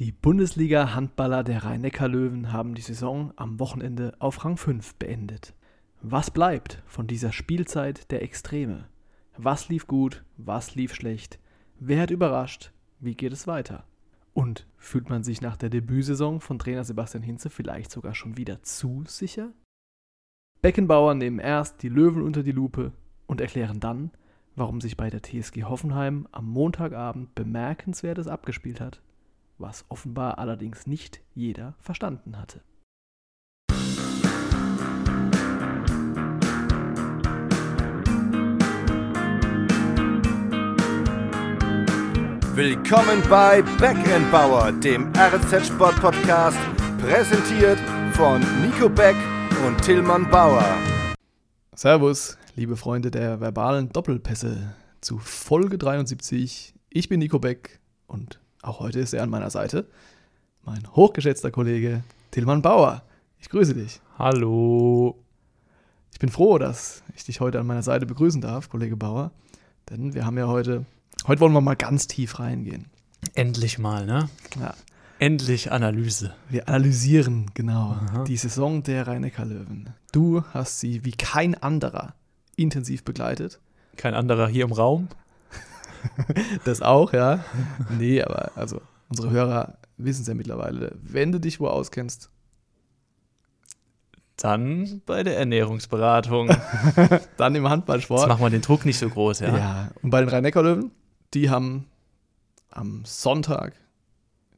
Die Bundesliga-Handballer der Rhein-Neckar-Löwen haben die Saison am Wochenende auf Rang 5 beendet. Was bleibt von dieser Spielzeit der Extreme? Was lief gut? Was lief schlecht? Wer hat überrascht? Wie geht es weiter? Und fühlt man sich nach der Debütsaison von Trainer Sebastian Hinze vielleicht sogar schon wieder zu sicher? Beckenbauer nehmen erst die Löwen unter die Lupe und erklären dann, warum sich bei der TSG Hoffenheim am Montagabend Bemerkenswertes abgespielt hat was offenbar allerdings nicht jeder verstanden hatte. Willkommen bei Backendbauer, dem RZ Sport Podcast, präsentiert von Nico Beck und Tillmann Bauer. Servus, liebe Freunde der verbalen Doppelpässe, zu Folge 73. Ich bin Nico Beck und auch heute ist er an meiner Seite. Mein hochgeschätzter Kollege Tillmann Bauer. Ich grüße dich. Hallo. Ich bin froh, dass ich dich heute an meiner Seite begrüßen darf, Kollege Bauer. Denn wir haben ja heute, heute wollen wir mal ganz tief reingehen. Endlich mal, ne? Ja. Endlich Analyse. Wir analysieren genau Aha. die Saison der rhein löwen Du hast sie wie kein anderer intensiv begleitet. Kein anderer hier im Raum? das auch, ja. Nee, aber also unsere Hörer wissen es ja mittlerweile. Wenn du dich wo auskennst, dann bei der Ernährungsberatung. dann im Handballsport. Jetzt machen wir den Druck nicht so groß, ja. Ja, und bei den Rhein-Neckar-Löwen, die haben am Sonntag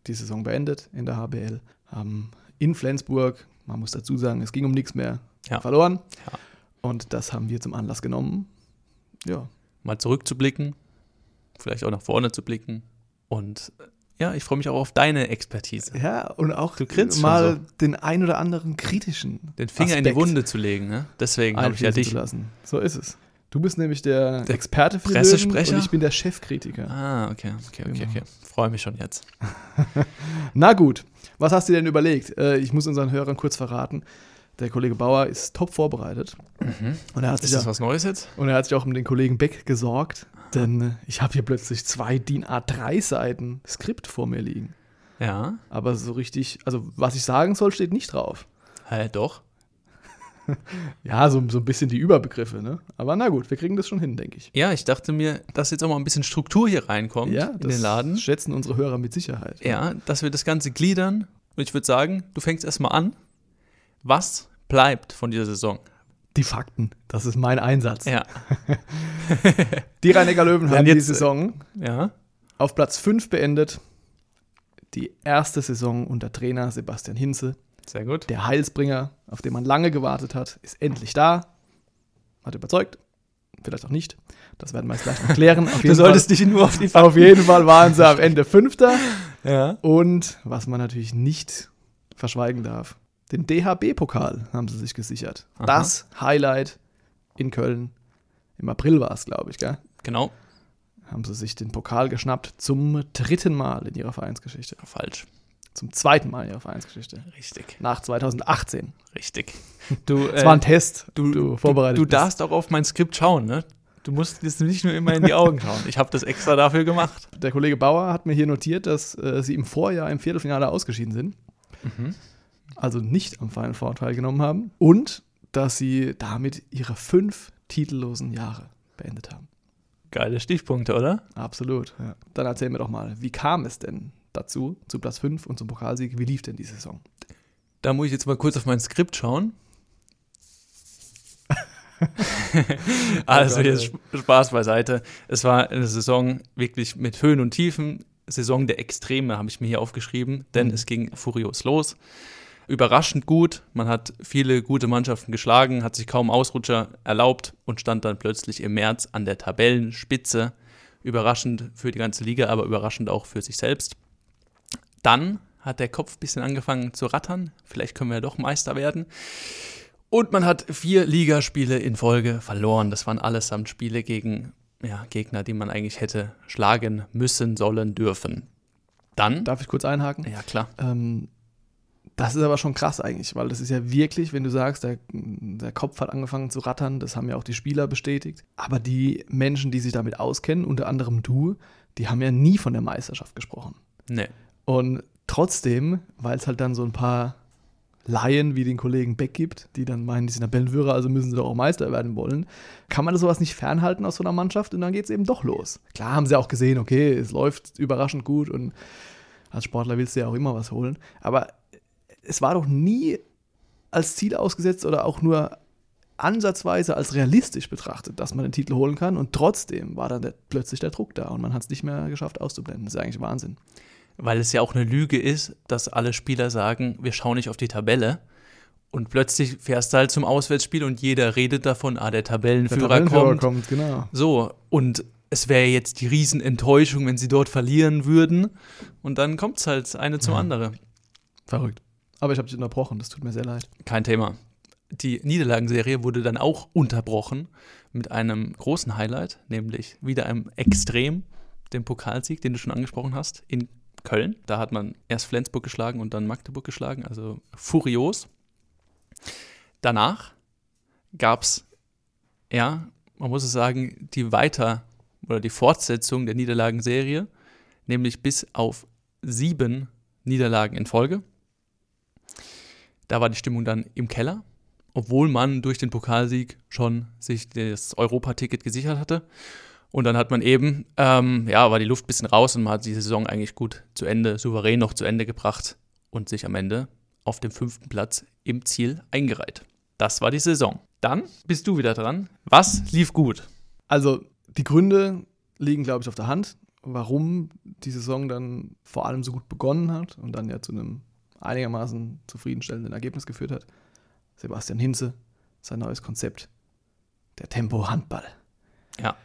die Saison beendet in der HBL, haben in Flensburg, man muss dazu sagen, es ging um nichts mehr, ja. verloren. Ja. Und das haben wir zum Anlass genommen, ja. Mal zurückzublicken, vielleicht auch nach vorne zu blicken. Und ja, ich freue mich auch auf deine Expertise. Ja, und auch mal so. den ein oder anderen kritischen. Den Finger Aspekt in die Wunde zu legen, ne? Deswegen habe ich ja dich. Lassen. So ist es. Du bist nämlich der, der Experte für Pressesprecher und ich bin der Chefkritiker. Ah, okay, okay, okay, okay. Freue mich schon jetzt. Na gut, was hast du denn überlegt? Äh, ich muss unseren Hörern kurz verraten. Der Kollege Bauer ist top vorbereitet. Mhm. Und er hat ist das auch, was Neues jetzt? Und er hat sich auch um den Kollegen Beck gesorgt. Denn äh, ich habe hier plötzlich zwei DIN A3 Seiten Skript vor mir liegen. Ja. Aber so richtig, also was ich sagen soll, steht nicht drauf. Hä, doch. ja, so, so ein bisschen die Überbegriffe, ne? Aber na gut, wir kriegen das schon hin, denke ich. Ja, ich dachte mir, dass jetzt auch mal ein bisschen Struktur hier reinkommt ja, in den Laden. schätzen unsere Hörer mit Sicherheit. Ja, dass wir das Ganze gliedern. Und ich würde sagen, du fängst erstmal an. Was bleibt von dieser Saison? Die Fakten, das ist mein Einsatz. Ja. die rhein löwen haben jetzt, die Saison ja. auf Platz 5 beendet. Die erste Saison unter Trainer Sebastian Hinze. Sehr gut. Der Heilsbringer, auf den man lange gewartet hat, ist endlich da. Hat überzeugt. Vielleicht auch nicht. Das werden wir jetzt gleich noch klären. du solltest Fall, dich nur auf die Fakten. Auf jeden Fall waren sie am Ende Fünfter. Ja. Und was man natürlich nicht verschweigen darf, den DHB-Pokal haben sie sich gesichert. Aha. Das Highlight in Köln. Im April war es, glaube ich, gell? Genau. Haben sie sich den Pokal geschnappt zum dritten Mal in ihrer Vereinsgeschichte. Falsch. Zum zweiten Mal in ihrer Vereinsgeschichte. Richtig. Nach 2018. Richtig. Du, das äh, war ein Test, du, du vorbereitet Du, du darfst auch auf mein Skript schauen, ne? Du musst jetzt nicht nur immer in die Augen schauen. Ich habe das extra dafür gemacht. Der Kollege Bauer hat mir hier notiert, dass äh, sie im Vorjahr im Viertelfinale ausgeschieden sind. Mhm also nicht am Final Four teilgenommen haben und dass sie damit ihre fünf titellosen Jahre beendet haben. Geile Stichpunkte, oder? Absolut. Ja. Dann erzähl mir doch mal, wie kam es denn dazu, zu Platz 5 und zum Pokalsieg? Wie lief denn die Saison? Da muss ich jetzt mal kurz auf mein Skript schauen. also jetzt Spaß beiseite. Es war eine Saison wirklich mit Höhen und Tiefen. Saison der Extreme habe ich mir hier aufgeschrieben, denn mhm. es ging furios los überraschend gut. Man hat viele gute Mannschaften geschlagen, hat sich kaum Ausrutscher erlaubt und stand dann plötzlich im März an der Tabellenspitze. Überraschend für die ganze Liga, aber überraschend auch für sich selbst. Dann hat der Kopf ein bisschen angefangen zu rattern. Vielleicht können wir ja doch Meister werden. Und man hat vier Ligaspiele in Folge verloren. Das waren allesamt Spiele gegen ja, Gegner, die man eigentlich hätte schlagen müssen, sollen, dürfen. Dann. Darf ich kurz einhaken? Ja, klar. Ähm, das ist aber schon krass eigentlich, weil das ist ja wirklich, wenn du sagst, der, der, Kopf hat angefangen zu rattern, das haben ja auch die Spieler bestätigt. Aber die Menschen, die sich damit auskennen, unter anderem du, die haben ja nie von der Meisterschaft gesprochen. Nee. Und trotzdem, weil es halt dann so ein paar Laien wie den Kollegen Beck gibt, die dann meinen, die sind Tabellenführer, also müssen sie doch auch Meister werden wollen, kann man sowas nicht fernhalten aus so einer Mannschaft und dann geht es eben doch los. Klar haben sie auch gesehen, okay, es läuft überraschend gut und als Sportler willst du ja auch immer was holen, aber es war doch nie als Ziel ausgesetzt oder auch nur ansatzweise als realistisch betrachtet, dass man den Titel holen kann und trotzdem war dann der, plötzlich der Druck da und man hat es nicht mehr geschafft auszublenden. Das ist eigentlich Wahnsinn. Weil es ja auch eine Lüge ist, dass alle Spieler sagen, wir schauen nicht auf die Tabelle. Und plötzlich fährst du halt zum Auswärtsspiel und jeder redet davon, ah, der Tabellenführer, der Tabellenführer kommt. kommt. Genau. So, und es wäre jetzt die Riesenenttäuschung, wenn sie dort verlieren würden. Und dann kommt es halt eine zum ja. anderen. Verrückt. Aber ich habe dich unterbrochen, das tut mir sehr leid. Kein Thema. Die Niederlagenserie wurde dann auch unterbrochen mit einem großen Highlight, nämlich wieder einem Extrem, dem Pokalsieg, den du schon angesprochen hast, in Köln. Da hat man erst Flensburg geschlagen und dann Magdeburg geschlagen, also furios. Danach gab es, ja, man muss es sagen, die Weiter- oder die Fortsetzung der Niederlagenserie, nämlich bis auf sieben Niederlagen in Folge. Da war die Stimmung dann im Keller, obwohl man durch den Pokalsieg schon sich das Europaticket gesichert hatte. Und dann hat man eben, ähm, ja, war die Luft ein bisschen raus und man hat die Saison eigentlich gut zu Ende, souverän noch zu Ende gebracht und sich am Ende auf dem fünften Platz im Ziel eingereiht. Das war die Saison. Dann bist du wieder dran. Was lief gut? Also, die Gründe liegen, glaube ich, auf der Hand, warum die Saison dann vor allem so gut begonnen hat und dann ja zu einem einigermaßen zufriedenstellenden Ergebnis geführt hat. Sebastian Hinze, sein neues Konzept, der Tempo-Handball. Ja.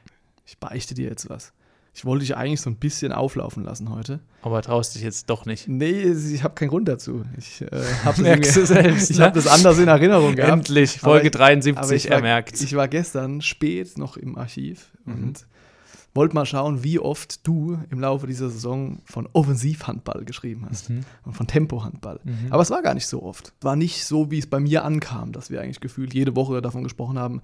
Ich beichte dir jetzt was. Ich wollte dich eigentlich so ein bisschen auflaufen lassen heute. Aber traust dich jetzt doch nicht. Nee, ich habe keinen Grund dazu. Ich äh, habe selbst. Ich habe das anders in Erinnerung gehabt. Endlich, Folge aber 73 aber ermerkt. ich war gestern spät noch im Archiv mhm. und wollte mal schauen, wie oft du im Laufe dieser Saison von Offensivhandball geschrieben hast mhm. und von Tempohandball. Mhm. Aber es war gar nicht so oft. War nicht so, wie es bei mir ankam, dass wir eigentlich gefühlt jede Woche davon gesprochen haben,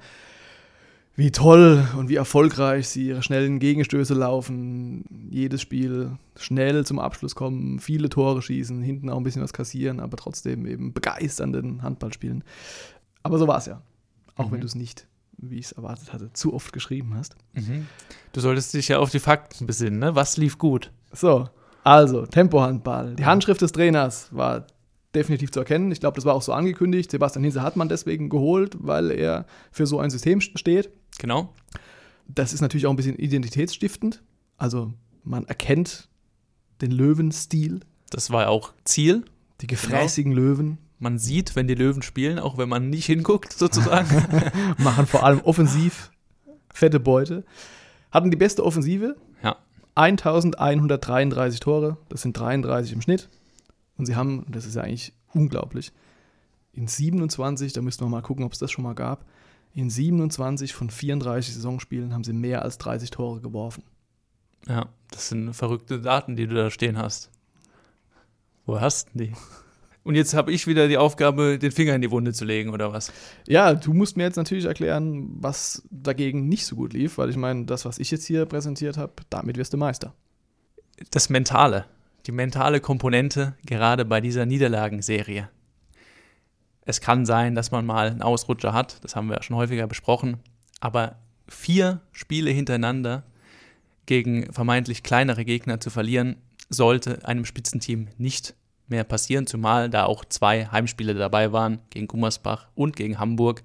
wie toll und wie erfolgreich sie ihre schnellen Gegenstöße laufen, jedes Spiel schnell zum Abschluss kommen, viele Tore schießen, hinten auch ein bisschen was kassieren, aber trotzdem eben begeisternden Handball spielen. Aber so war es ja. Auch mhm. wenn du es nicht, wie ich es erwartet hatte, zu oft geschrieben hast. Mhm. Du solltest dich ja auf die Fakten besinnen, ne? Was lief gut? So, also Tempohandball. Die Handschrift des Trainers war definitiv zu erkennen. Ich glaube, das war auch so angekündigt. Sebastian Hinse hat man deswegen geholt, weil er für so ein System steht. Genau. Das ist natürlich auch ein bisschen identitätsstiftend. Also man erkennt den Löwenstil. Das war auch Ziel. Die gefräßigen genau. Löwen. Man sieht, wenn die Löwen spielen, auch wenn man nicht hinguckt, sozusagen. Machen vor allem offensiv fette Beute. Hatten die beste Offensive. Ja. 1133 Tore. Das sind 33 im Schnitt. Und sie haben, das ist ja eigentlich unglaublich, in 27, da müssten wir mal gucken, ob es das schon mal gab, in 27 von 34 Saisonspielen haben sie mehr als 30 Tore geworfen. Ja, das sind verrückte Daten, die du da stehen hast. Wo hast du die? Und jetzt habe ich wieder die Aufgabe, den Finger in die Wunde zu legen, oder was? Ja, du musst mir jetzt natürlich erklären, was dagegen nicht so gut lief, weil ich meine, das, was ich jetzt hier präsentiert habe, damit wirst du Meister. Das Mentale, die mentale Komponente, gerade bei dieser Niederlagenserie. Es kann sein, dass man mal einen Ausrutscher hat, das haben wir ja schon häufiger besprochen, aber vier Spiele hintereinander gegen vermeintlich kleinere Gegner zu verlieren, sollte einem Spitzenteam nicht mehr passieren, zumal da auch zwei Heimspiele dabei waren, gegen Gummersbach und gegen Hamburg.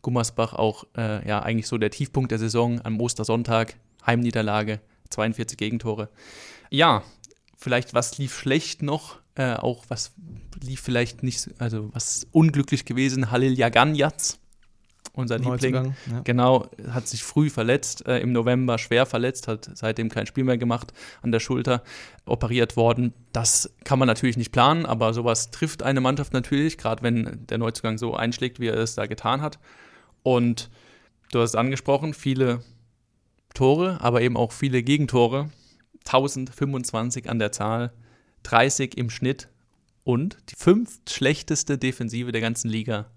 Gummersbach auch äh, ja eigentlich so der Tiefpunkt der Saison am Ostersonntag, Heimniederlage, 42 Gegentore. Ja, vielleicht was lief schlecht noch äh, auch was lief vielleicht nicht, also was unglücklich gewesen, Halil Yaganjatz, unser Liebling, ja. genau, hat sich früh verletzt, äh, im November schwer verletzt, hat seitdem kein Spiel mehr gemacht, an der Schulter operiert worden. Das kann man natürlich nicht planen, aber sowas trifft eine Mannschaft natürlich, gerade wenn der Neuzugang so einschlägt, wie er es da getan hat. Und du hast es angesprochen, viele Tore, aber eben auch viele Gegentore. 1025 an der Zahl. 30 im Schnitt und die fünft schlechteste Defensive der ganzen Liga.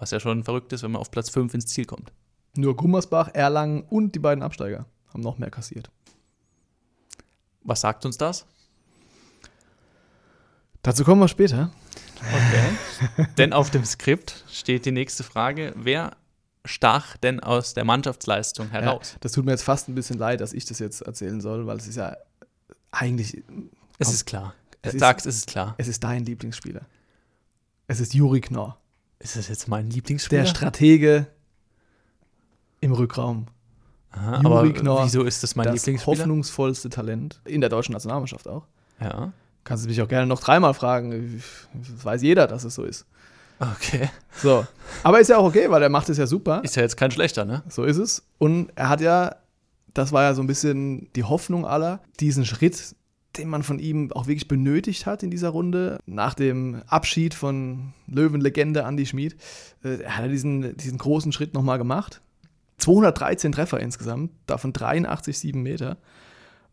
Was ja schon verrückt ist, wenn man auf Platz 5 ins Ziel kommt. Nur Gummersbach, Erlangen und die beiden Absteiger haben noch mehr kassiert. Was sagt uns das? Dazu kommen wir später. Okay. denn auf dem Skript steht die nächste Frage: Wer stach denn aus der Mannschaftsleistung heraus? Ja, das tut mir jetzt fast ein bisschen leid, dass ich das jetzt erzählen soll, weil es ist ja eigentlich. Es ist klar. Es ist- Sag's, es ist klar. Es ist dein Lieblingsspieler. Es ist Juri Knorr, Ist das jetzt mein Lieblingsspieler? der Stratege im Rückraum. Aha, Juri aber Knorr, wieso ist das mein das Lieblingsspieler? hoffnungsvollste Talent in der deutschen Nationalmannschaft auch. Ja. Kannst du mich auch gerne noch dreimal fragen. Das weiß jeder, dass es so ist. Okay. So. Aber ist ja auch okay, weil er macht es ja super. Ist ja jetzt kein schlechter, ne? So ist es. Und er hat ja, das war ja so ein bisschen die Hoffnung aller, diesen Schritt, den man von ihm auch wirklich benötigt hat in dieser Runde, nach dem Abschied von Löwenlegende Andy Schmid, äh, er hat ja diesen, diesen großen Schritt nochmal gemacht. 213 Treffer insgesamt, davon 83 7 Meter.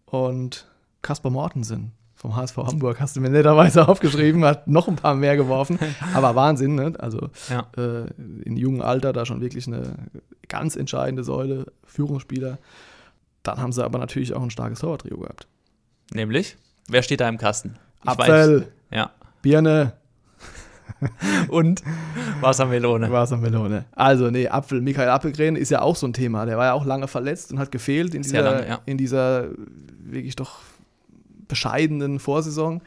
Und Kaspar Mortensen vom HSV Hamburg hast du mir netterweise aufgeschrieben, hat noch ein paar mehr geworfen. Aber Wahnsinn, ne? Also Ja. äh, in jungem Alter da schon wirklich eine ganz entscheidende Säule, Führungsspieler. Dann haben sie aber natürlich auch ein starkes Torwarttrio gehabt. Nämlich? Wer steht da im Kasten? Ich Apfel, Weiß. Ja. Birne, Und Wassermelone. Wassermelone. Also, nee, Apfel, Michael Appelgren ist ja auch so ein Thema. Der war ja auch lange verletzt und hat gefehlt in dieser, lange, ja. in dieser wirklich doch bescheidenen Vorsaison.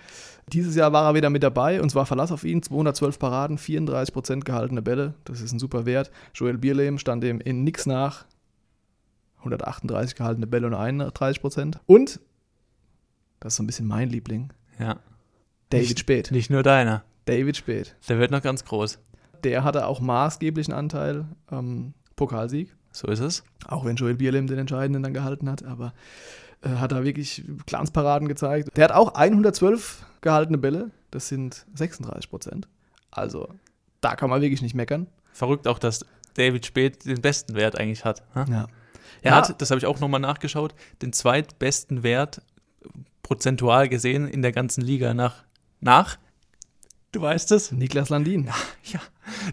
Dieses Jahr war er wieder mit dabei und zwar Verlass auf ihn, 212 Paraden, 34 Prozent gehaltene Bälle, das ist ein super Wert. Joel Bierlehm stand dem in nix nach, 138 gehaltene Bälle und 31 Prozent. Und, das ist so ein bisschen mein Liebling, Ja. David Nicht- Speth. Nicht nur deiner. David Speth. Der wird noch ganz groß. Der hatte auch maßgeblichen Anteil am Pokalsieg. So ist es. Auch wenn Joel Bierlehm den Entscheidenden dann gehalten hat, aber äh, hat da wirklich Glanzparaden gezeigt. Der hat auch 112 gehaltene Bälle, das sind 36 Prozent. Also da kann man wirklich nicht meckern. Verrückt auch, dass David Speth den besten Wert eigentlich hat. ne? Ja. Er Ja. hat, das habe ich auch nochmal nachgeschaut, den zweitbesten Wert prozentual gesehen in der ganzen Liga nach. Nach? Du weißt es? Niklas Landin. Ja,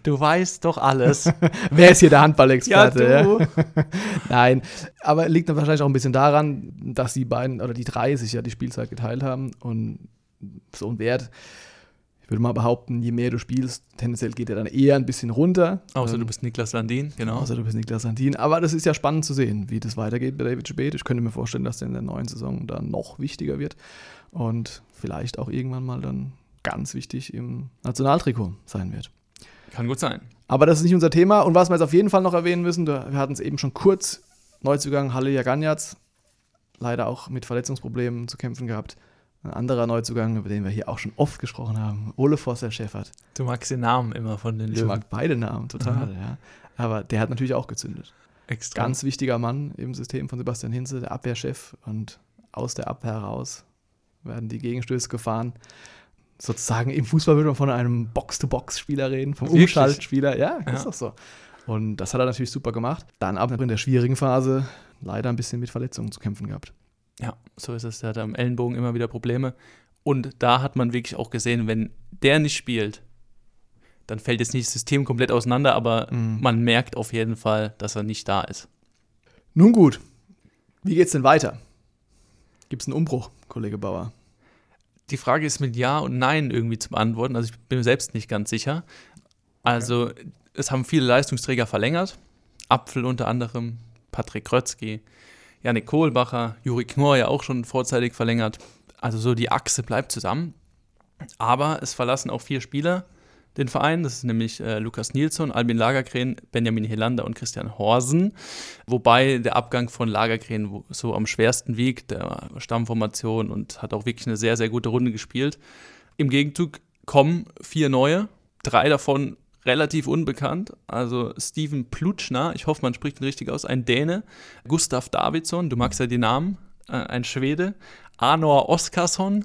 du weißt doch alles. Wer ist hier der Handballexperte? Ja, du. Nein, aber liegt dann wahrscheinlich auch ein bisschen daran, dass die beiden oder die drei sich ja die Spielzeit geteilt haben und so ein Wert. Ich würde mal behaupten, je mehr du spielst, tendenziell geht er dann eher ein bisschen runter. Außer Ähm, du bist Niklas Landin, genau. Außer du bist Niklas Santin. Aber das ist ja spannend zu sehen, wie das weitergeht bei David Speth. Ich könnte mir vorstellen, dass der in der neuen Saison dann noch wichtiger wird und vielleicht auch irgendwann mal dann ganz wichtig im Nationaltrikot sein wird. Kann gut sein. Aber das ist nicht unser Thema. Und was wir jetzt auf jeden Fall noch erwähnen müssen, wir hatten es eben schon kurz, Neuzugang Halle Jaganjatz, leider auch mit Verletzungsproblemen zu kämpfen gehabt. Ein anderer Neuzugang, über den wir hier auch schon oft gesprochen haben, Ole Forster Schäffert. Du magst den Namen immer von den Ich Löwen. mag beide Namen total, ja. Aber der hat natürlich auch gezündet. Extra. Ganz wichtiger Mann im System von Sebastian Hinze, der Abwehrchef. Und aus der Abwehr heraus werden die Gegenstöße gefahren. Sozusagen im Fußball würde man von einem Box-to-Box-Spieler reden, vom Wirklich? Umschaltspieler. Ja, Ja. ist doch so. Und das hat er natürlich super gemacht. Dann aber in der schwierigen Phase leider ein bisschen mit Verletzungen zu kämpfen gehabt. Ja, so ist es. Der hat am Ellenbogen immer wieder Probleme. Und da hat man wirklich auch gesehen, wenn der nicht spielt, dann fällt jetzt nicht das System komplett auseinander, aber Mhm. man merkt auf jeden Fall, dass er nicht da ist. Nun gut, wie geht's denn weiter? Gibt es einen Umbruch, Kollege Bauer? Die Frage ist mit Ja und Nein irgendwie zu beantworten. Also ich bin mir selbst nicht ganz sicher. Also es haben viele Leistungsträger verlängert. Apfel unter anderem, Patrick Krötzky, Janik Kohlbacher, Juri Knorr ja auch schon vorzeitig verlängert. Also so die Achse bleibt zusammen. Aber es verlassen auch vier Spieler den Verein. Das ist nämlich äh, Lukas Nilsson, Albin Lagergren, Benjamin Helander und Christian Horsen. Wobei der Abgang von Lagergren so am schwersten wiegt, der Stammformation und hat auch wirklich eine sehr, sehr gute Runde gespielt. Im Gegenzug kommen vier neue, drei davon relativ unbekannt. Also Steven Plutschner, ich hoffe, man spricht ihn richtig aus, ein Däne. Gustav Davidsson, du magst ja die Namen, äh, ein Schwede. Arnor Oskarsson,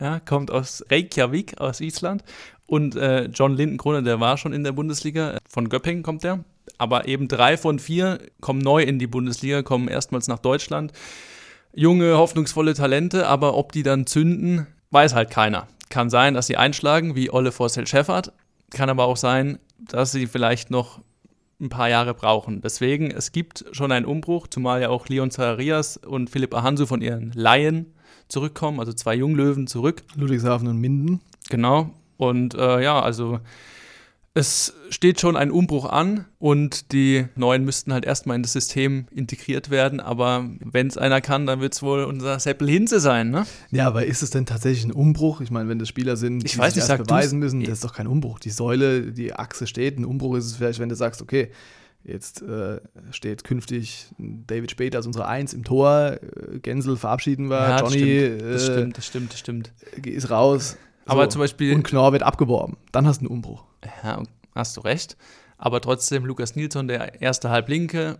ja, kommt aus Reykjavik, aus Island. Und äh, John Lindenkrone, der war schon in der Bundesliga, von Göppingen kommt der. Aber eben drei von vier kommen neu in die Bundesliga, kommen erstmals nach Deutschland. Junge, hoffnungsvolle Talente, aber ob die dann zünden, weiß halt keiner. Kann sein, dass sie einschlagen, wie Olle Forsell Scheffert. Kann aber auch sein, dass sie vielleicht noch ein paar Jahre brauchen. Deswegen, es gibt schon einen Umbruch, zumal ja auch Leon Zacharias und Philipp Ahansu von ihren Laien zurückkommen, also zwei Junglöwen zurück. Ludwigshafen und Minden. Genau. Und äh, ja, also es steht schon ein Umbruch an und die neuen müssten halt erstmal in das System integriert werden. Aber wenn es einer kann, dann wird es wohl unser Seppel Hinze sein, ne? Ja, aber ist es denn tatsächlich ein Umbruch? Ich meine, wenn das Spieler sind, ich weiß, sich ich erst beweisen müssen, das ist doch kein Umbruch. Die Säule, die Achse steht. Ein Umbruch ist es vielleicht, wenn du sagst, okay, jetzt äh, steht künftig David Spät als unsere Eins im Tor, äh, Gensel verabschieden wir, Ja, Johnny das äh, stimmt, das stimmt, das stimmt. ist raus. Aber So. zum Beispiel, Und Knorr wird abgeworben. Dann hast du einen Umbruch. ja, hast du recht. Aber trotzdem Lukas Nilsson, der erste Halblinke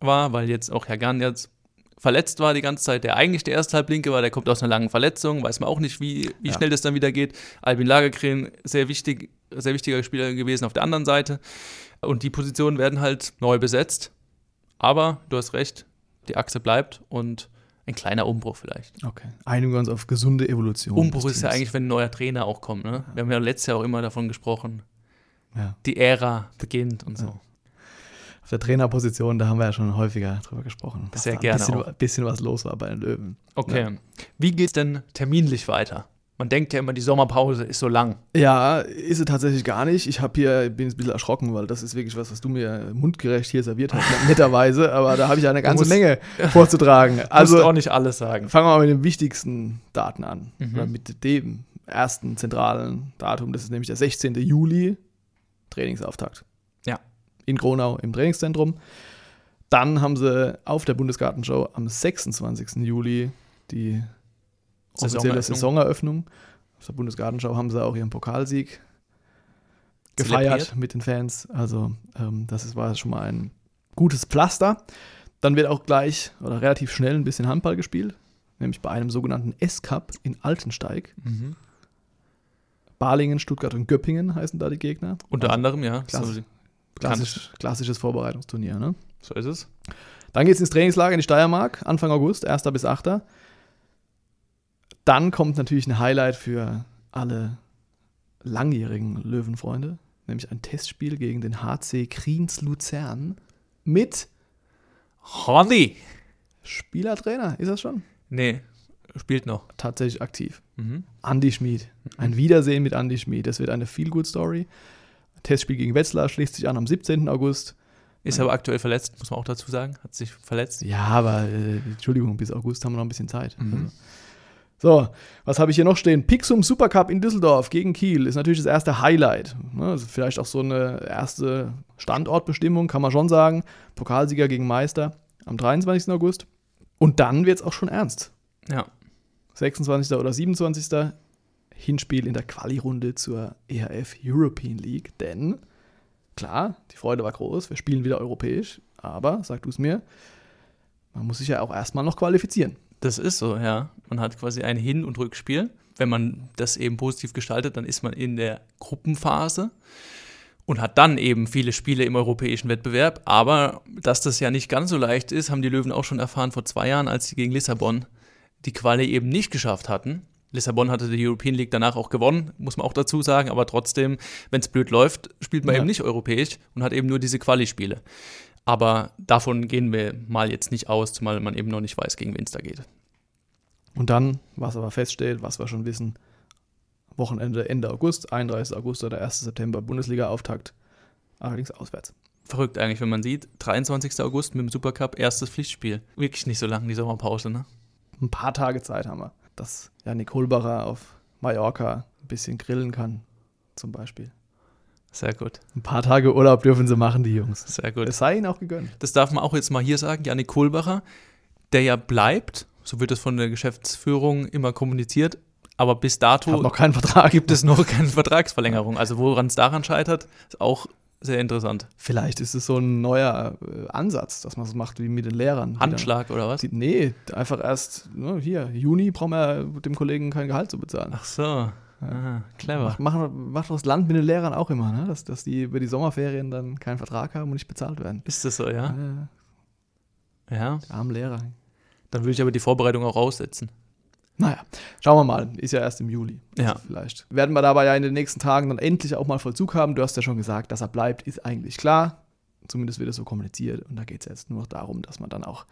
war, weil jetzt auch Herr Gahn jetzt verletzt war die ganze Zeit, der eigentlich der erste Halblinke war, der kommt aus einer langen Verletzung, weiß man auch nicht, wie, wie Ja. schnell das dann wieder geht. Albin Lagergren, sehr wichtig, sehr wichtiger Spieler gewesen auf der anderen Seite. Und die Positionen werden halt neu besetzt. Aber du hast recht, die Achse bleibt und ein kleiner Umbruch vielleicht. Okay. Einigen wir uns auf gesunde Evolution. Umbruch ist ja eigentlich, wenn ein neuer Trainer auch kommt. Ne? Wir haben ja letztes Jahr auch immer davon gesprochen, Ja. die Ära beginnt und so. Ja. Auf der Trainerposition, da haben wir ja schon häufiger drüber gesprochen. dass Sehr da ein gerne bisschen, bisschen was los war bei den Löwen. Okay. Wie geht's denn terminlich weiter? Man denkt ja immer, die Sommerpause ist so lang. Ja, ist sie tatsächlich gar nicht. Ich habe hier, bin jetzt ein bisschen erschrocken, weil das ist wirklich was, was du mir mundgerecht hier serviert hast, netterweise, aber da habe ich eine ganze musst- Menge vorzutragen. Also Also auch nicht alles sagen. fangen wir mal mit den wichtigsten Daten an. Mhm. Oder mit dem ersten zentralen Datum, das ist nämlich der 16. Juli, Trainingsauftakt. Ja. In Gronau im Trainingszentrum. Dann haben sie auf der Bundesgartenshow am 26. Juli die offizielle Saisoneröffnung. Auf der Bundesgartenschau haben sie auch ihren Pokalsieg gefeiert Zelebriert. mit den Fans. Also ähm, das ist, war schon mal ein gutes Pflaster. Dann wird auch gleich oder relativ schnell ein bisschen Handball gespielt, nämlich bei einem sogenannten S-Cup in Altensteig. Mhm. Balingen, Stuttgart und Göppingen heißen da die Gegner. Unter Also anderem, ja. klasse. So, klassisch, klassisches Vorbereitungsturnier. Ne? so ist es. Dann geht es ins Trainingslager in die Steiermark, Anfang August, 1. bis 8. Dann kommt natürlich ein Highlight für alle langjährigen Löwenfreunde, nämlich ein Testspiel gegen den HC Kriens Luzern mit Honey! Spielertrainer, ist das schon? Nee, spielt noch. Tatsächlich aktiv. Mhm. Andy Schmid. Ein Wiedersehen mit Andy Schmid. Das wird eine Feel-Good-Story. Testspiel gegen Wetzlar schließt sich an am 17. August. Ist aber aktuell verletzt, muss man auch dazu sagen. Hat sich verletzt. Ja, aber äh, Entschuldigung, bis August haben wir noch ein bisschen Zeit. Mhm. Also. So, was habe ich hier noch stehen? Pixum Supercup in Düsseldorf gegen Kiel ist natürlich das erste Highlight. Also vielleicht auch so eine erste Standortbestimmung, kann man schon sagen. Pokalsieger gegen Meister am 23. August. Und dann wird es auch schon ernst. Ja. 26. oder 27. Hinspiel in der Quali-Runde zur EHF European League. Denn, klar, die Freude war groß, wir spielen wieder europäisch, aber, sag du es mir, man muss sich ja auch erstmal noch qualifizieren. Das ist so, ja. Man hat quasi ein Hin- und Rückspiel. Wenn man das eben positiv gestaltet, dann ist man in der Gruppenphase und hat dann eben viele Spiele im europäischen Wettbewerb. Aber dass das ja nicht ganz so leicht ist, haben die Löwen auch schon erfahren vor zwei Jahren, als sie gegen Lissabon die Quali eben nicht geschafft hatten. Lissabon hatte die European League danach auch gewonnen, muss man auch dazu sagen, aber trotzdem, wenn es blöd läuft, spielt man Ja. eben nicht europäisch und hat eben nur diese Quali-Spiele. Aber davon gehen wir mal jetzt nicht aus, zumal man eben noch nicht weiß, gegen wen es da geht. Und dann, was aber feststeht, was wir schon wissen, Wochenende Ende August, 31. August oder 1. September Bundesliga-Auftakt, allerdings auswärts. Verrückt eigentlich, wenn man sieht, 23. August mit dem Supercup, erstes Pflichtspiel. Wirklich nicht so lang, die Sommerpause, ne? Ein paar Tage Zeit haben wir, dass Janik Holbacher auf Mallorca ein bisschen grillen kann, zum Beispiel. Sehr gut, Ein paar Tage Urlaub dürfen sie machen, die Jungs. sehr gut. Es sei ihnen auch gegönnt. Das darf man auch jetzt mal hier sagen, Janik Kohlbacher, der ja bleibt, so wird es von der Geschäftsführung immer kommuniziert, aber bis dato Hat noch keinen Vertrag. gibt es noch keine Vertragsverlängerung. Also woran es daran scheitert, ist auch sehr interessant. Vielleicht ist es so ein neuer äh, Ansatz, dass man es macht wie mit den Lehrern. Handschlag oder was? dann- Die, nee, einfach erst, ne, hier, Juni brauchen wir dem Kollegen kein Gehalt zu bezahlen. Ach so, ah, clever. Macht, macht, das Land mit den Lehrern auch immer, ne? dass, dass die über die Sommerferien dann keinen Vertrag haben und nicht bezahlt werden. Ist das so, ja? Äh, Ja. die armen Lehrer. Dann würde ich aber die Vorbereitung auch raussetzen. Naja, schauen wir mal. Ist ja erst im Juli. Ja. Also vielleicht. Werden wir dabei ja in den nächsten Tagen dann endlich auch mal Vollzug haben. Du hast ja schon gesagt, dass er bleibt, ist eigentlich klar. Zumindest wird es so kommuniziert. Und da geht es jetzt nur noch darum, dass man dann auch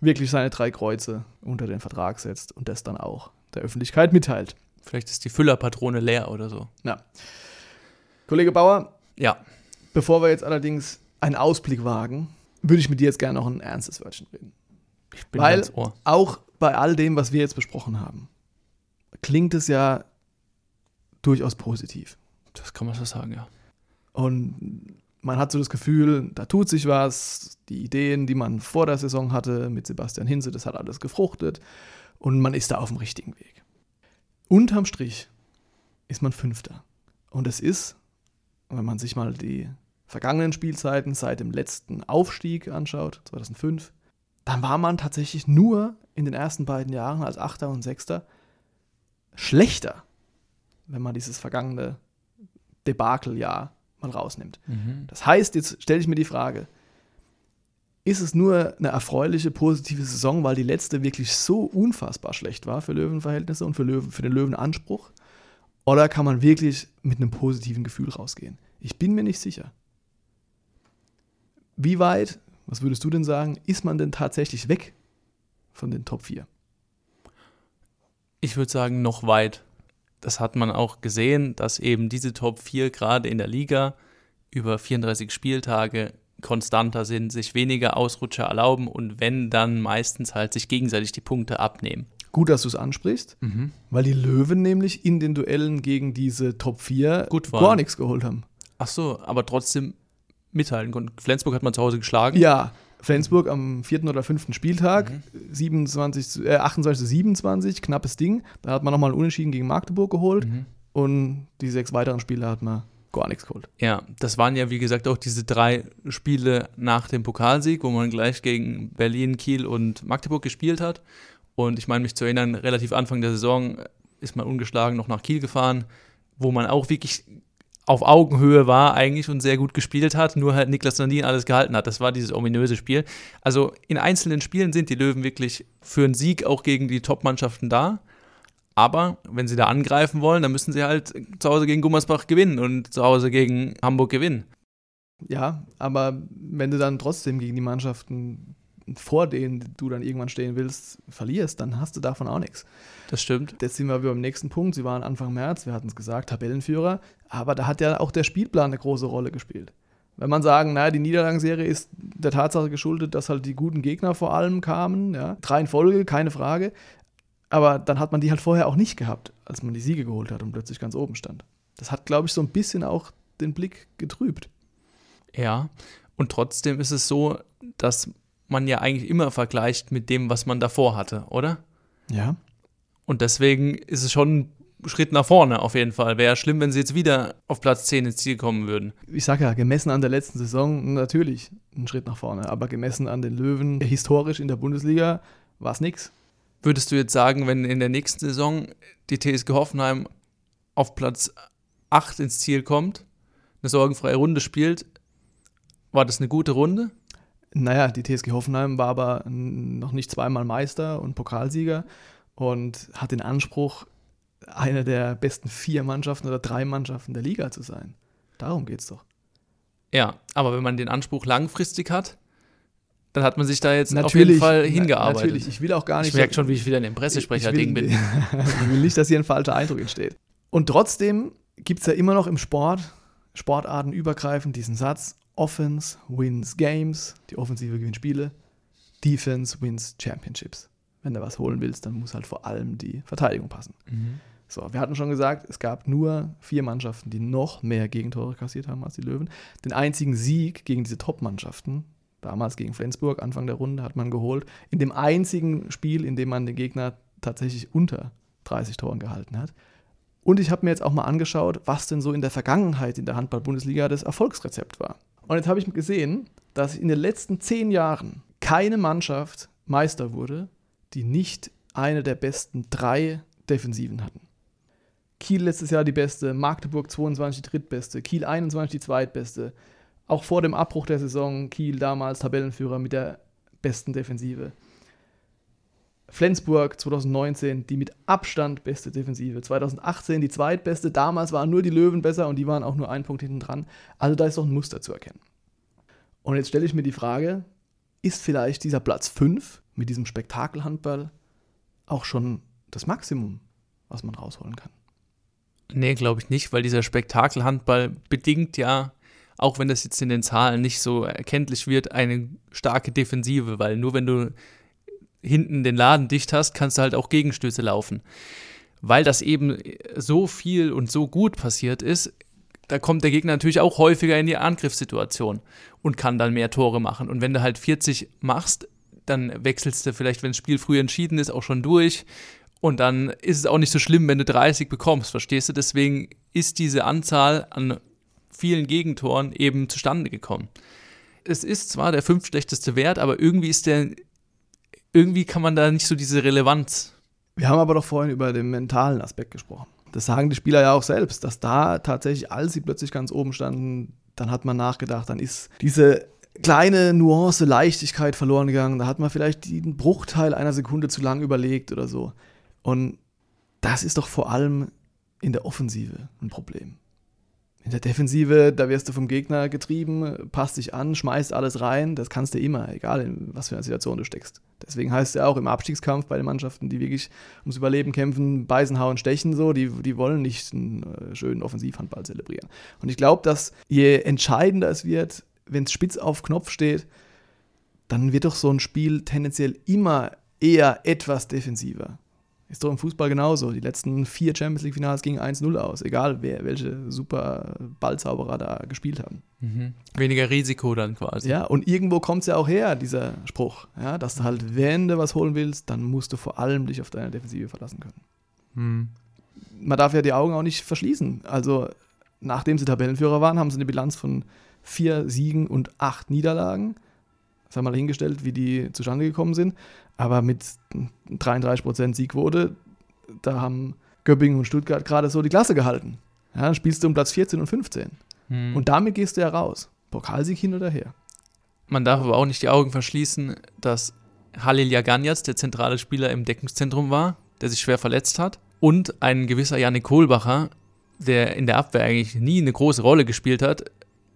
wirklich seine drei Kreuze unter den Vertrag setzt und das dann auch der Öffentlichkeit mitteilt. Vielleicht ist die Füllerpatrone leer oder so. Ja. Kollege Bauer, Ja, bevor wir jetzt allerdings einen Ausblick wagen, würde ich mit dir jetzt gerne noch ein ernstes Wörtchen reden. ich bin Weil ganz Ohr. auch bei all dem, was wir jetzt besprochen haben, klingt es ja durchaus positiv. Das kann man so sagen, ja. Und man hat so das Gefühl, da tut sich was. Die Ideen, die man vor der Saison hatte mit Sebastian Hinze, das hat alles gefruchtet. Und man ist da auf dem richtigen Weg. Unterm Strich ist man Fünfter. Und es ist, wenn man sich mal die vergangenen Spielzeiten seit dem letzten Aufstieg anschaut, 2005, dann war man tatsächlich nur in den ersten beiden Jahren als Achter und Sechster schlechter, wenn man dieses vergangene Debakeljahr mal rausnimmt. Das heißt, jetzt stelle ich mir die Frage, ist es nur eine erfreuliche, positive Saison, weil die letzte wirklich so unfassbar schlecht war für Löwenverhältnisse und für, Löwen, für den Löwenanspruch? Oder kann man wirklich mit einem positiven Gefühl rausgehen? Ich bin mir nicht sicher. Wie weit, was würdest du denn sagen, ist man denn tatsächlich weg von den Top 4? Ich würde sagen, noch weit. Das hat man auch gesehen, dass eben diese Top 4 gerade in der Liga über 34 Spieltage konstanter sind, sich weniger Ausrutscher erlauben und wenn, dann meistens halt sich gegenseitig die Punkte abnehmen. Gut, dass du es ansprichst, weil die Löwen nämlich in den Duellen gegen diese Top 4 Gut waren. gar nichts geholt haben. Ach so, aber trotzdem mithalten konnten. Flensburg hat man zu Hause geschlagen. Ja, Flensburg am vierten oder fünften Spieltag, 27, zu- äh, 28 zu 27, knappes Ding. Da hat man nochmal einen Unentschieden gegen Magdeburg geholt und die sechs weiteren Spiele hat man gar nichts geholt. Ja, das waren ja, wie gesagt, auch diese drei Spiele nach dem Pokalsieg, wo man gleich gegen Berlin, Kiel und Magdeburg gespielt hat. Und ich meine, mich zu erinnern, relativ Anfang der Saison ist man ungeschlagen noch nach Kiel gefahren, wo man auch wirklich auf Augenhöhe war eigentlich und sehr gut gespielt hat, nur halt Niklas Landin alles gehalten hat. Das war dieses ominöse Spiel. Also in einzelnen Spielen sind die Löwen wirklich für einen Sieg auch gegen die Top-Mannschaften da. Aber wenn sie da angreifen wollen, dann müssen sie halt zu Hause gegen Gummersbach gewinnen und zu Hause gegen Hamburg gewinnen. Ja, aber wenn du dann trotzdem gegen die Mannschaften, vor denen du dann irgendwann stehen willst, verlierst, dann hast du davon auch nichts. Das stimmt. Jetzt sind wir wieder beim nächsten Punkt. Sie waren Anfang März, wir hatten es gesagt, Tabellenführer, aber da hat ja auch der Spielplan eine große Rolle gespielt. Wenn man sagen, naja, die Niederlagenserie ist der Tatsache geschuldet, dass halt die guten Gegner vor allem kamen, ja, drei in Folge, keine Frage. Aber dann hat man die halt vorher auch nicht gehabt, als man die Siege geholt hat und plötzlich ganz oben stand. Das hat, glaube ich, so ein bisschen auch den Blick getrübt. Ja. Und trotzdem ist es so, dass man ja eigentlich immer vergleicht mit dem, was man davor hatte, oder? Ja. Und deswegen ist es schon ein Schritt nach vorne auf jeden Fall. Wäre schlimm, wenn sie jetzt wieder auf Platz 10 ins Ziel kommen würden. Ich sage ja, gemessen an der letzten Saison natürlich ein Schritt nach vorne, aber gemessen an den Löwen historisch in der Bundesliga war es nichts. Würdest du jetzt sagen, wenn in der nächsten Saison die TSG Hoffenheim auf Platz 8 ins Ziel kommt, eine sorgenfreie Runde spielt, war das eine gute Runde? Naja, die TSG Hoffenheim war aber noch nicht zweimal Meister und Pokalsieger und hat den Anspruch, eine der besten vier Mannschaften oder drei Mannschaften der Liga zu sein. Darum geht's doch. Ja, aber wenn man den Anspruch langfristig hat, dann hat man sich da jetzt auf jeden Fall hingearbeitet. Natürlich, ich will auch gar nicht. Ich merke schon, wie ich wieder in dem Pressesprecher-Ding ich will, bin. ich will nicht, dass hier ein falscher Eindruck entsteht. Und trotzdem gibt es ja immer noch im Sport, sportartenübergreifend, diesen Satz: Offense wins Games, die Offensive gewinnt Spiele, Defense wins Championships. Wenn du was holen willst, dann muss halt vor allem die Verteidigung passen. So, wir hatten schon gesagt, es gab nur vier Mannschaften, die noch mehr Gegentore kassiert haben als die Löwen. Den einzigen Sieg gegen diese Top-Mannschaften, damals gegen Flensburg, Anfang der Runde, hat man geholt. In dem einzigen Spiel, in dem man den Gegner tatsächlich unter 30 Toren gehalten hat. Und ich habe mir jetzt auch mal angeschaut, was denn so in der Vergangenheit in der Handball-Bundesliga das Erfolgsrezept war. Und jetzt habe ich gesehen, dass in den letzten zehn Jahren keine Mannschaft Meister wurde, die nicht eine der besten drei Defensiven hatten. Kiel letztes Jahr die beste, Magdeburg 22 die drittbeste, Kiel 21 die zweitbeste. Auch vor dem Abbruch der Saison Kiel damals Tabellenführer mit der besten Defensive. Flensburg 2019 die mit Abstand beste Defensive. 2018 die zweitbeste. Damals waren nur die Löwen besser und die waren auch nur einen Punkt hinten dran. Also da ist doch ein Muster zu erkennen. Und jetzt stelle ich mir die Frage, ist vielleicht dieser Platz 5 mit diesem Spektakelhandball auch schon das Maximum was man rausholen kann. Nee, glaube ich nicht, weil dieser Spektakelhandball bedingt ja, auch wenn das jetzt in den Zahlen nicht so erkenntlich wird, eine starke Defensive, weil nur wenn du hinten den Laden dicht hast, kannst du halt auch Gegenstöße laufen. Weil das eben so viel und so gut passiert ist, da kommt der Gegner natürlich auch häufiger in die Angriffssituation und kann dann mehr Tore machen. Und wenn du halt 40 machst, dann wechselst du vielleicht, wenn das Spiel früh entschieden ist, auch schon durch. Und dann ist es auch nicht so schlimm, wenn du 30 bekommst, verstehst du? Deswegen ist diese Anzahl an vielen Gegentoren eben zustande gekommen. Es ist zwar der fünftschlechteste Wert, aber irgendwie ist der, irgendwie kann man da nicht so diese Relevanz. Wir haben aber doch vorhin über den mentalen Aspekt gesprochen. Das sagen die Spieler ja auch selbst, dass da tatsächlich, als sie plötzlich ganz oben standen, dann hat man nachgedacht, dann ist diese kleine Nuance Leichtigkeit verloren gegangen. Da hat man vielleicht den Bruchteil einer Sekunde zu lang überlegt oder so. Und das ist doch vor allem in der Offensive ein Problem. In der Defensive, da wirst du vom Gegner getrieben, passt dich an, schmeißt alles rein. Das kannst du immer, egal in was für einer Situation du steckst. Deswegen heißt es ja auch im Abstiegskampf bei den Mannschaften, die wirklich ums Überleben kämpfen, beißen, hauen, stechen, so, die, die wollen nicht einen äh, schönen Offensivhandball zelebrieren. Und ich glaube, dass je entscheidender es wird, wenn es spitz auf Knopf steht, dann wird doch so ein Spiel tendenziell immer eher etwas defensiver. Ist doch im Fußball genauso. Die letzten vier Champions League-Finals gingen 1-0 aus, egal wer, welche super Ballzauberer da gespielt haben. Mhm. Weniger Risiko dann quasi. Ja, und irgendwo kommt es ja auch her, dieser Spruch, ja, dass du halt, wenn du was holen willst, dann musst du vor allem dich auf deine Defensive verlassen können. Mhm. Man darf ja die Augen auch nicht verschließen. Also, nachdem sie Tabellenführer waren, haben sie eine Bilanz von vier Siegen und acht Niederlagen. Das haben wir mal hingestellt, wie die zustande gekommen sind. Aber mit 33% Siegquote, da haben Göppingen und Stuttgart gerade so die Klasse gehalten. Ja, dann spielst du um Platz 14 und 15. Mhm. Und damit gehst du ja raus. Pokalsieg hin oder her. Man darf aber auch nicht die Augen verschließen, dass Halil Jaganjatz der zentrale Spieler im Deckungszentrum war, der sich schwer verletzt hat. Und ein gewisser Janik Kohlbacher, der in der Abwehr eigentlich nie eine große Rolle gespielt hat,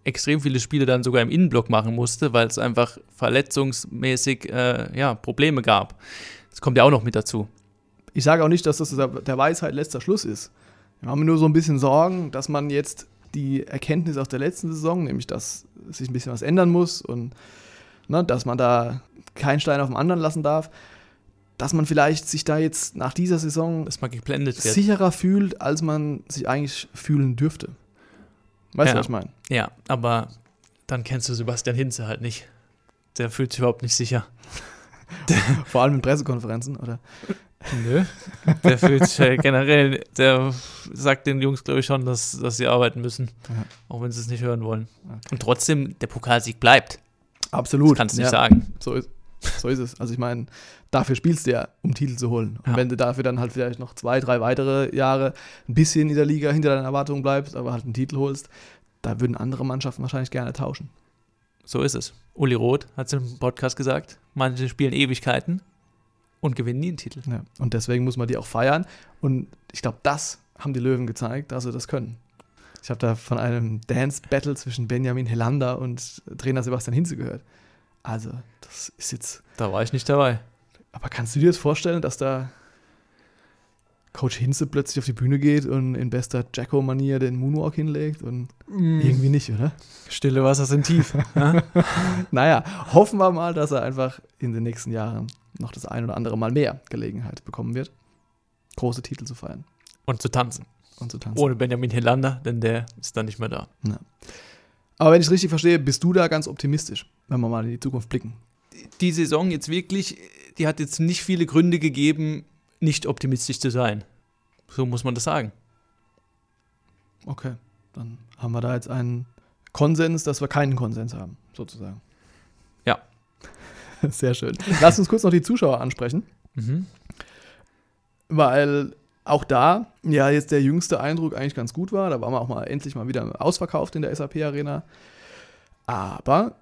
extrem viele Spiele dann sogar im Innenblock machen musste, weil es einfach verletzungsmäßig äh, ja, Probleme gab. Das kommt ja auch noch mit dazu. Ich sage auch nicht, dass das der Weisheit letzter Schluss ist. Wir haben nur so ein bisschen Sorgen, dass man jetzt die Erkenntnis aus der letzten Saison, nämlich dass sich ein bisschen was ändern muss und ne, dass man da keinen Stein auf dem anderen lassen darf, dass man vielleicht sich da jetzt nach dieser Saison sicherer fühlt, als man sich eigentlich fühlen dürfte. Weißt du, Ja. was ich meine? Ja, aber dann kennst du Sebastian Hinze halt nicht. Der fühlt sich überhaupt nicht sicher. Vor allem in Pressekonferenzen, oder? Nö. Der fühlt sich äh, generell, der sagt den Jungs, glaube ich, schon, dass, dass sie arbeiten müssen. Ja. Auch wenn sie es nicht hören wollen. Okay. Und trotzdem, der Pokalsieg bleibt. Absolut. Das kannst du nicht ja, sagen. So ist, so ist es. Also ich meine, dafür spielst du ja, um Titel zu holen. Und Ja. wenn du dafür dann halt vielleicht noch zwei, drei weitere Jahre ein bisschen in der Liga hinter deinen Erwartungen bleibst, aber halt einen Titel holst, da würden andere Mannschaften wahrscheinlich gerne tauschen. So ist es. Uli Roth hat es im Podcast gesagt. Manche spielen Ewigkeiten und gewinnen nie einen Titel. Ja. Und deswegen muss man die auch feiern. Und ich glaube, das haben die Löwen gezeigt, dass sie das können. Ich habe da von einem Dance-Battle zwischen Benjamin Helander und Trainer Sebastian Hinze gehört. Also, das ist jetzt. Da war ich nicht dabei. Aber kannst du dir das vorstellen, dass da Coach Hinze plötzlich auf die Bühne geht und in bester Jacko-Manier den Moonwalk hinlegt? Und irgendwie nicht, oder? Stille Wasser sind tief. ja? Naja, hoffen wir mal, dass er einfach in den nächsten Jahren noch das ein oder andere Mal mehr Gelegenheit bekommen wird, große Titel zu feiern Und zu tanzen. und zu tanzen. Ohne Benjamin Helander, denn der ist dann nicht mehr da. Aber wenn ich es richtig verstehe, bist du da ganz optimistisch, wenn wir mal in die Zukunft blicken. Die Saison jetzt wirklich, die hat jetzt nicht viele Gründe gegeben, nicht optimistisch zu sein. So muss man das sagen. Okay, dann haben wir da jetzt einen Konsens, dass wir keinen Konsens haben, sozusagen. Ja. Sehr schön. Lass uns kurz noch die Zuschauer ansprechen, Mhm. weil auch da ja jetzt der jüngste Eindruck eigentlich ganz gut war. Da waren wir auch mal endlich mal wieder ausverkauft in der SAP-Arena. Aber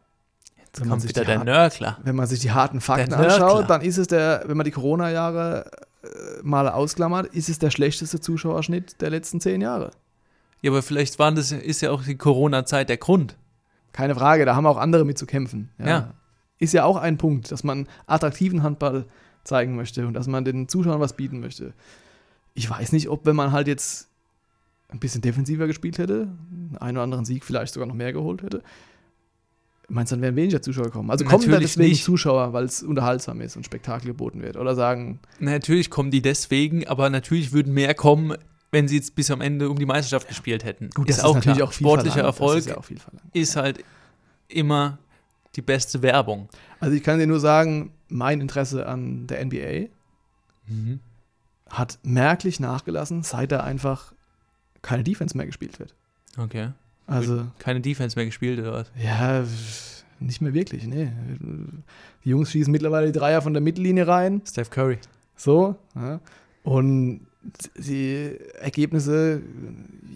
Jetzt Wenn man kommt sich wieder die der Nörgler. wenn man sich die harten Fakten anschaut, dann ist es der, wenn man die Corona-Jahre äh, mal ausklammert, ist es der schlechteste Zuschauerschnitt der letzten zehn Jahre. Ja, aber vielleicht waren das, ist ja auch die Corona-Zeit der Grund. Keine Frage, da haben auch andere mit zu kämpfen. Ja. Ist ja auch ein Punkt, dass man attraktiven Handball zeigen möchte und dass man den Zuschauern was bieten möchte. Ich weiß nicht, ob wenn man halt jetzt ein bisschen defensiver gespielt hätte, einen oder anderen Sieg vielleicht sogar noch mehr geholt hätte, meinst du, dann wären weniger Zuschauer gekommen? Also kommen da Natürlich deswegen nicht. Zuschauer, weil es unterhaltsam ist und Spektakel geboten wird? Oder sagen, Natürlich kommen die deswegen, aber natürlich würden mehr kommen, wenn sie jetzt bis am Ende um die Meisterschaft gespielt hätten. gut, das ist, natürlich klar. auch viel Sportlicher verlangt, Erfolg ist ja auch ist halt immer die beste Werbung. Also ich kann dir nur sagen, mein Interesse an der NBA hat merklich nachgelassen, seit da einfach keine Defense mehr gespielt wird. Okay. Also, Keine Defense mehr gespielt oder was? ja, nicht mehr wirklich, nee. Die Jungs schießen mittlerweile die Dreier von der Mittellinie rein, Steph Curry. so. Ja. Und die Ergebnisse,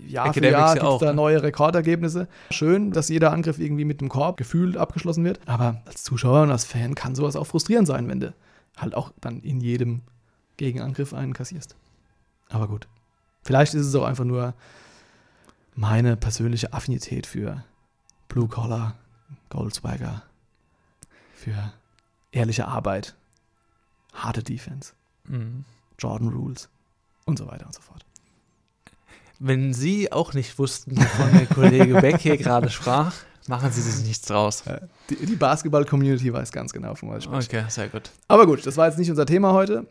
Jahr für Academics Jahr ja gibt es auch, da ne? neue Rekordergebnisse. Schön, dass jeder Angriff irgendwie mit dem Korb gefühlt abgeschlossen wird. Aber als Zuschauer und als Fan kann sowas auch frustrierend sein, wenn du halt auch dann in jedem Gegenangriff einen kassierst. Aber gut. Vielleicht ist es auch einfach nur meine persönliche Affinität für Blue Collar, Gold Swagger, für ehrliche Arbeit, harte Defense. Mhm. Jordan Rules und so weiter und so fort. Wenn Sie auch nicht wussten, wovon der Kollege Beck hier gerade sprach, machen Sie sich nichts draus. Die, die Basketball-Community weiß ganz genau, von was ich spreche. Okay, sehr gut. Aber gut, das war jetzt nicht unser Thema heute,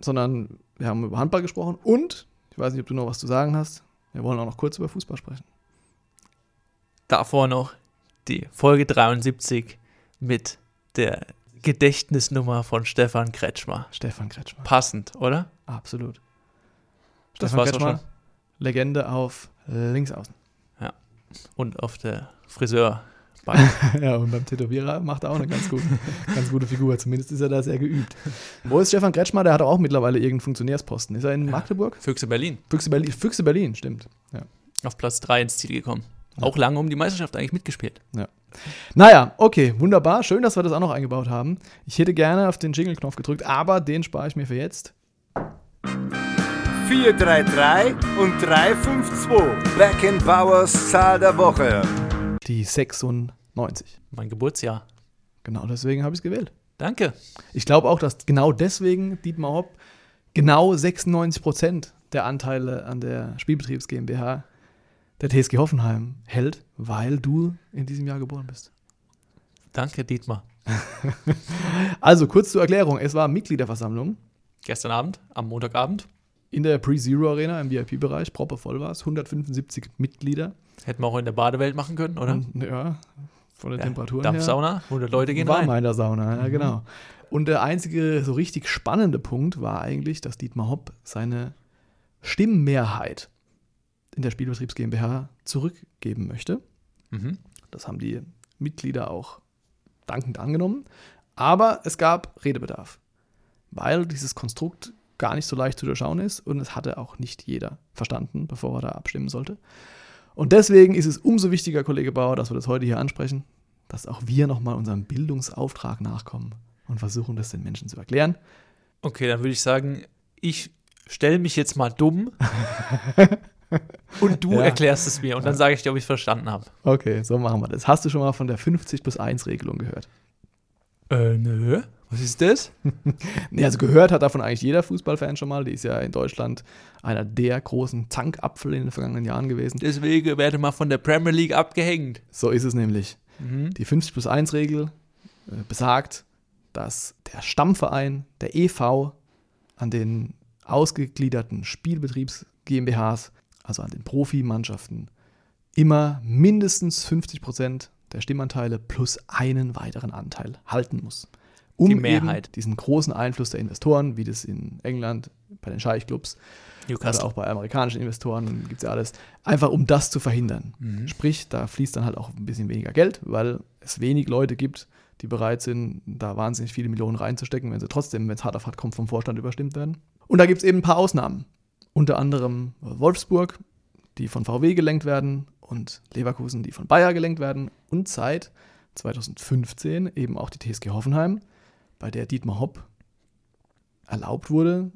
sondern wir haben über Handball gesprochen und, ich weiß nicht, ob du noch was zu sagen hast, wir wollen auch noch kurz über Fußball sprechen. Davor noch die Folge 73 mit der Gedächtnisnummer von Stefan Kretschmer. Stefan Kretschmer. Passend, oder? Absolut. Das Stefan Kretschmer. Legende auf Linksaußen. Und auf der Friseur. ja, und beim Tätowierer macht er auch eine ganz gute, ganz gute Figur. Zumindest ist er da sehr geübt. Wo ist Stefan Kretschmer? Der hat auch mittlerweile irgendeinen Funktionärsposten. Ist er in Magdeburg? Füchse Berlin. Füchse Berlin, Füchse Berlin stimmt. Ja. Auf Platz 3 ins Ziel gekommen. Auch lange um die Meisterschaft eigentlich mitgespielt. Naja, okay, wunderbar. Schön, dass wir das auch noch eingebaut haben. Ich hätte gerne auf den Jingle-Knopf gedrückt, aber den spare ich mir für jetzt. 433 und 352. Back in Powers Zahl der Woche. Die 96. Mein Geburtsjahr. Genau deswegen habe ich es gewählt. Danke. Ich glaube auch, dass genau deswegen Dietmar Hopp genau 96 Prozent der Anteile an der Spielbetriebs GmbH der TSG Hoffenheim hält, weil du in diesem Jahr geboren bist. Danke, Dietmar. Also kurz zur Erklärung: Es war Mitgliederversammlung Gestern Abend, am Montagabend, in der Pre-Zero Arena im VIP-Bereich. Proppe voll war es. 175 Mitglieder. Hätten wir auch in der Badewelt machen können, oder? Ja, von der Ja, Temperatur her. Dampfsauna, 100 Leute gehen war rein. mal in der Sauna, ja, genau. Und der einzige so richtig spannende Punkt war eigentlich, dass Dietmar Hopp seine Stimmmehrheit in der Spielbetriebs GmbH zurückgeben möchte. Mhm. Das haben die Mitglieder auch dankend angenommen. Aber es gab Redebedarf, weil dieses Konstrukt gar nicht so leicht zu durchschauen ist und es hatte auch nicht jeder verstanden, bevor er da abstimmen sollte. Und deswegen ist es umso wichtiger, Kollege Bauer, dass wir das heute hier ansprechen, dass auch wir nochmal unserem Bildungsauftrag nachkommen und versuchen, das den Menschen zu erklären. Okay, dann würde ich sagen, ich stelle mich jetzt mal dumm und du Ja. erklärst es mir und dann sage ich dir, ob ich es verstanden habe. Okay, so machen wir das. Hast du schon mal von der 50 plus 1 Regelung gehört? Äh, nö. Was ist das? Nee, also gehört hat davon eigentlich jeder Fußballfan schon mal. Die ist ja in Deutschland einer der großen Zankapfel in den vergangenen Jahren gewesen. Deswegen werde mal von der Premier League abgehängt. So ist es nämlich. Mhm. Die 50 plus 1 Regel äh, besagt, dass der Stammverein, der EV, an den ausgegliederten Spielbetriebs GmbHs, also an den Profimannschaften, immer mindestens 50 Prozent der Stimmanteile plus einen weiteren Anteil halten muss. Um Die Mehrheit. eben diesen großen Einfluss der Investoren, wie das in England bei den Scheichclubs oder auch bei amerikanischen Investoren gibt es ja alles, einfach um das zu verhindern. Mhm. Sprich, da fließt dann halt auch ein bisschen weniger Geld, weil es wenig Leute gibt, die bereit sind, da wahnsinnig viele Millionen reinzustecken, wenn sie trotzdem, wenn es hart auf hart kommt, vom Vorstand überstimmt werden. Und da gibt es eben ein paar Ausnahmen. Unter anderem Wolfsburg, die von VW gelenkt werden und Leverkusen, die von Bayer gelenkt werden und seit 2015 eben auch die TSG Hoffenheim, bei der Dietmar Hopp erlaubt wurde,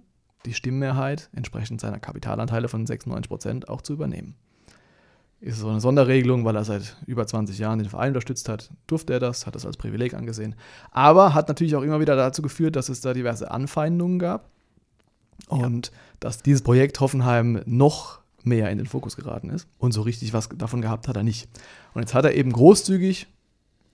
die Stimmmehrheit entsprechend seiner Kapitalanteile von 96 Prozent auch zu übernehmen. Ist so eine Sonderregelung, weil er seit über 20 Jahren den Verein unterstützt hat, durfte er das, hat das als Privileg angesehen. Aber hat natürlich auch immer wieder dazu geführt, dass es da diverse Anfeindungen gab. Und dass dieses Projekt Hoffenheim noch mehr in den Fokus geraten ist. Und so richtig was davon gehabt hat er nicht. Und jetzt hat er eben großzügig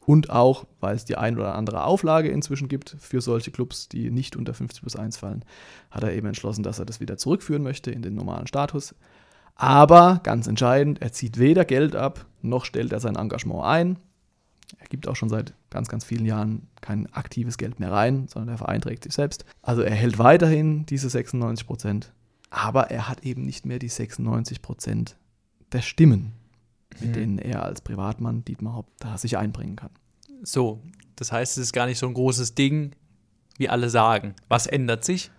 und auch, weil es die ein oder andere Auflage inzwischen gibt für solche Clubs, die nicht unter 50 plus 1 fallen, hat er eben entschlossen, dass er das wieder zurückführen möchte in den normalen Status. Aber ganz entscheidend, er zieht weder Geld ab, noch stellt er sein Engagement ein. Er gibt auch schon seit ganz, ganz vielen Jahren kein aktives Geld mehr rein, sondern der Verein trägt sich selbst. Also er hält weiterhin diese 96 Prozent, aber er hat eben nicht mehr die 96 Prozent der Stimmen, mit Mhm. denen er als Privatmann Dietmar Hopp da sich einbringen kann. So, das heißt, es ist gar nicht so ein großes Ding, wie alle sagen. Was ändert sich?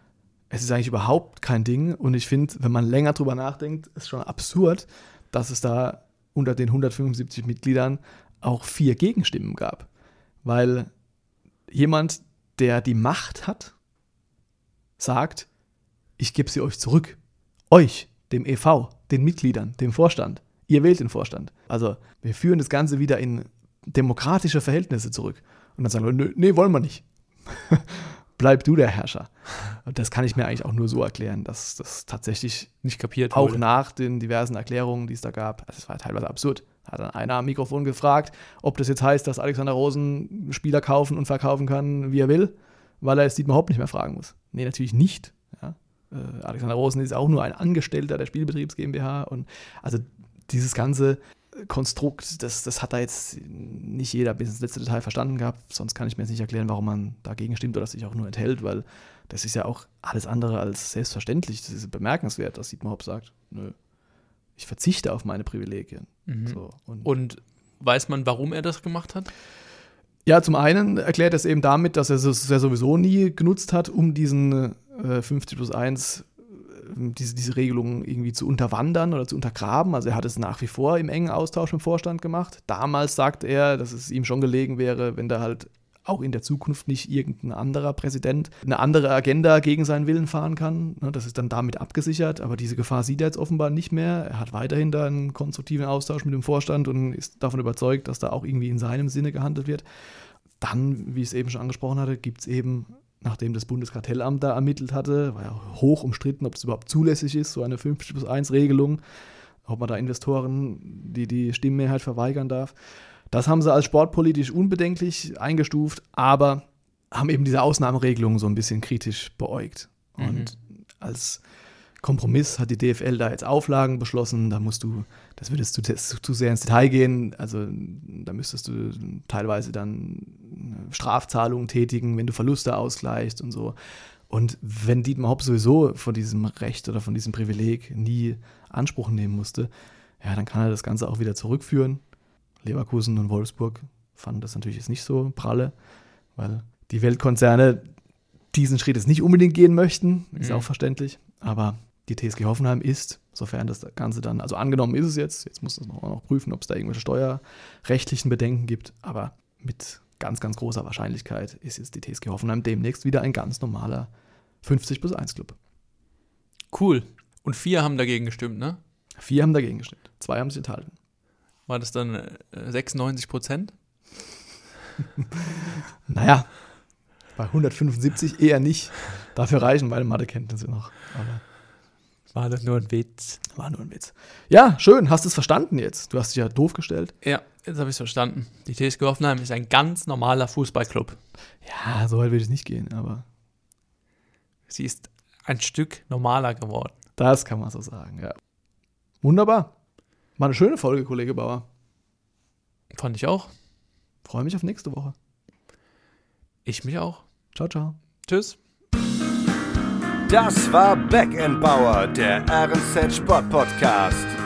Es ist eigentlich überhaupt kein Ding und ich finde, wenn man länger drüber nachdenkt, ist schon absurd, dass es da unter den 175 Mitgliedern auch vier Gegenstimmen gab. Weil jemand, der die Macht hat, sagt, ich gebe sie euch zurück. Euch, dem EV, den Mitgliedern, dem Vorstand. Ihr wählt den Vorstand. Also wir führen das Ganze wieder in demokratische Verhältnisse zurück. Und dann sagen wir, nö, nee, wollen wir nicht. Bleib du der Herrscher. Und das kann ich mir eigentlich auch nur so erklären, dass das tatsächlich Nicht kapiert auch wurde. nach den diversen Erklärungen, die es da gab, also es war teilweise absurd. Hat dann einer am Mikrofon gefragt, ob das jetzt heißt, dass Alexander Rosen Spieler kaufen und verkaufen kann, wie er will, weil er jetzt Dietmar Hopp nicht mehr fragen muss. Nee, natürlich nicht. Ja. Äh, Alexander Rosen ist auch nur ein Angestellter der Spielbetriebs GmbH und also dieses ganze Konstrukt, das, das hat da jetzt nicht jeder bis ins letzte Detail verstanden gehabt. Sonst kann ich mir jetzt nicht erklären, warum man dagegen stimmt oder sich auch nur enthält, weil das ist ja auch alles andere als selbstverständlich. Das ist bemerkenswert, dass Dietmar Hopp sagt, nö, ich verzichte auf meine Privilegien. Mhm. So, und Und weiß man, warum er das gemacht hat? ja, zum einen erklärt er es eben damit, dass er es ja sowieso nie genutzt hat, um diesen äh, 50 plus 1, äh, diese, diese Regelung irgendwie zu unterwandern oder zu untergraben. Also er hat es nach wie vor im engen Austausch mit dem Vorstand gemacht. Damals sagt er, dass es ihm schon gelegen wäre, wenn da halt auch in der Zukunft nicht irgendein anderer Präsident eine andere Agenda gegen seinen Willen fahren kann. Ne, Das ist dann damit abgesichert, aber diese Gefahr sieht er jetzt offenbar nicht mehr. Er hat weiterhin da einen konstruktiven Austausch mit dem Vorstand und ist davon überzeugt, dass da auch irgendwie in seinem Sinne gehandelt wird. Dann, wie ich es eben schon angesprochen hatte, gibt es eben, nachdem das Bundeskartellamt da ermittelt hatte, war ja hoch umstritten, ob es überhaupt zulässig ist, so eine 50 plus 1 Regelung, ob man da Investoren die, die Stimmenmehrheit verweigern darf. Das haben sie als sportpolitisch unbedenklich eingestuft, aber haben eben diese Ausnahmeregelung so ein bisschen kritisch beäugt. Und als Kompromiss hat die DFL da jetzt Auflagen beschlossen. Da musst du, das würde jetzt zu, zu sehr ins Detail gehen. Also da müsstest du teilweise dann Strafzahlungen tätigen, wenn du Verluste ausgleichst und so. Und wenn Dietmar Hopp sowieso von diesem Recht oder von diesem Privileg nie Anspruch nehmen musste, ja, dann kann er das Ganze auch wieder zurückführen. Leverkusen und Wolfsburg fanden das natürlich jetzt nicht so pralle, weil die Weltkonzerne diesen Schritt jetzt nicht unbedingt gehen möchten, ist Mhm. auch verständlich. Aber die TSG Hoffenheim ist, sofern das Ganze dann, also angenommen ist es jetzt, jetzt muss das noch, noch prüfen, ob es da irgendwelche steuerrechtlichen Bedenken gibt, aber mit ganz, ganz großer Wahrscheinlichkeit ist jetzt die TSG Hoffenheim demnächst wieder ein ganz normaler 50 plus 1 Club. Cool. Und vier haben dagegen gestimmt, ne? Vier haben dagegen gestimmt, zwei haben sich enthalten. War das dann äh, 96 Prozent? Naja, bei 175 eher nicht. Dafür reichen meine Mathekenntnisse noch. Aber War das nur ein Witz? war nur ein Witz. Ja, schön. Hast du es verstanden jetzt? Du hast dich ja doof gestellt. Ja, jetzt habe ich es verstanden. Die TSG Hoffenheim ist ein ganz normaler Fußballclub. Ja, so weit will ich nicht gehen, aber Sie ist ein Stück normaler geworden. das kann man so sagen, ja. Wunderbar. War eine schöne Folge, Kollege Bauer. Fand ich auch. Freue mich auf nächste Woche. Ich mich auch. Ciao, ciao. Tschüss. Das war Backend Bauer, der RNZ Sport Podcast.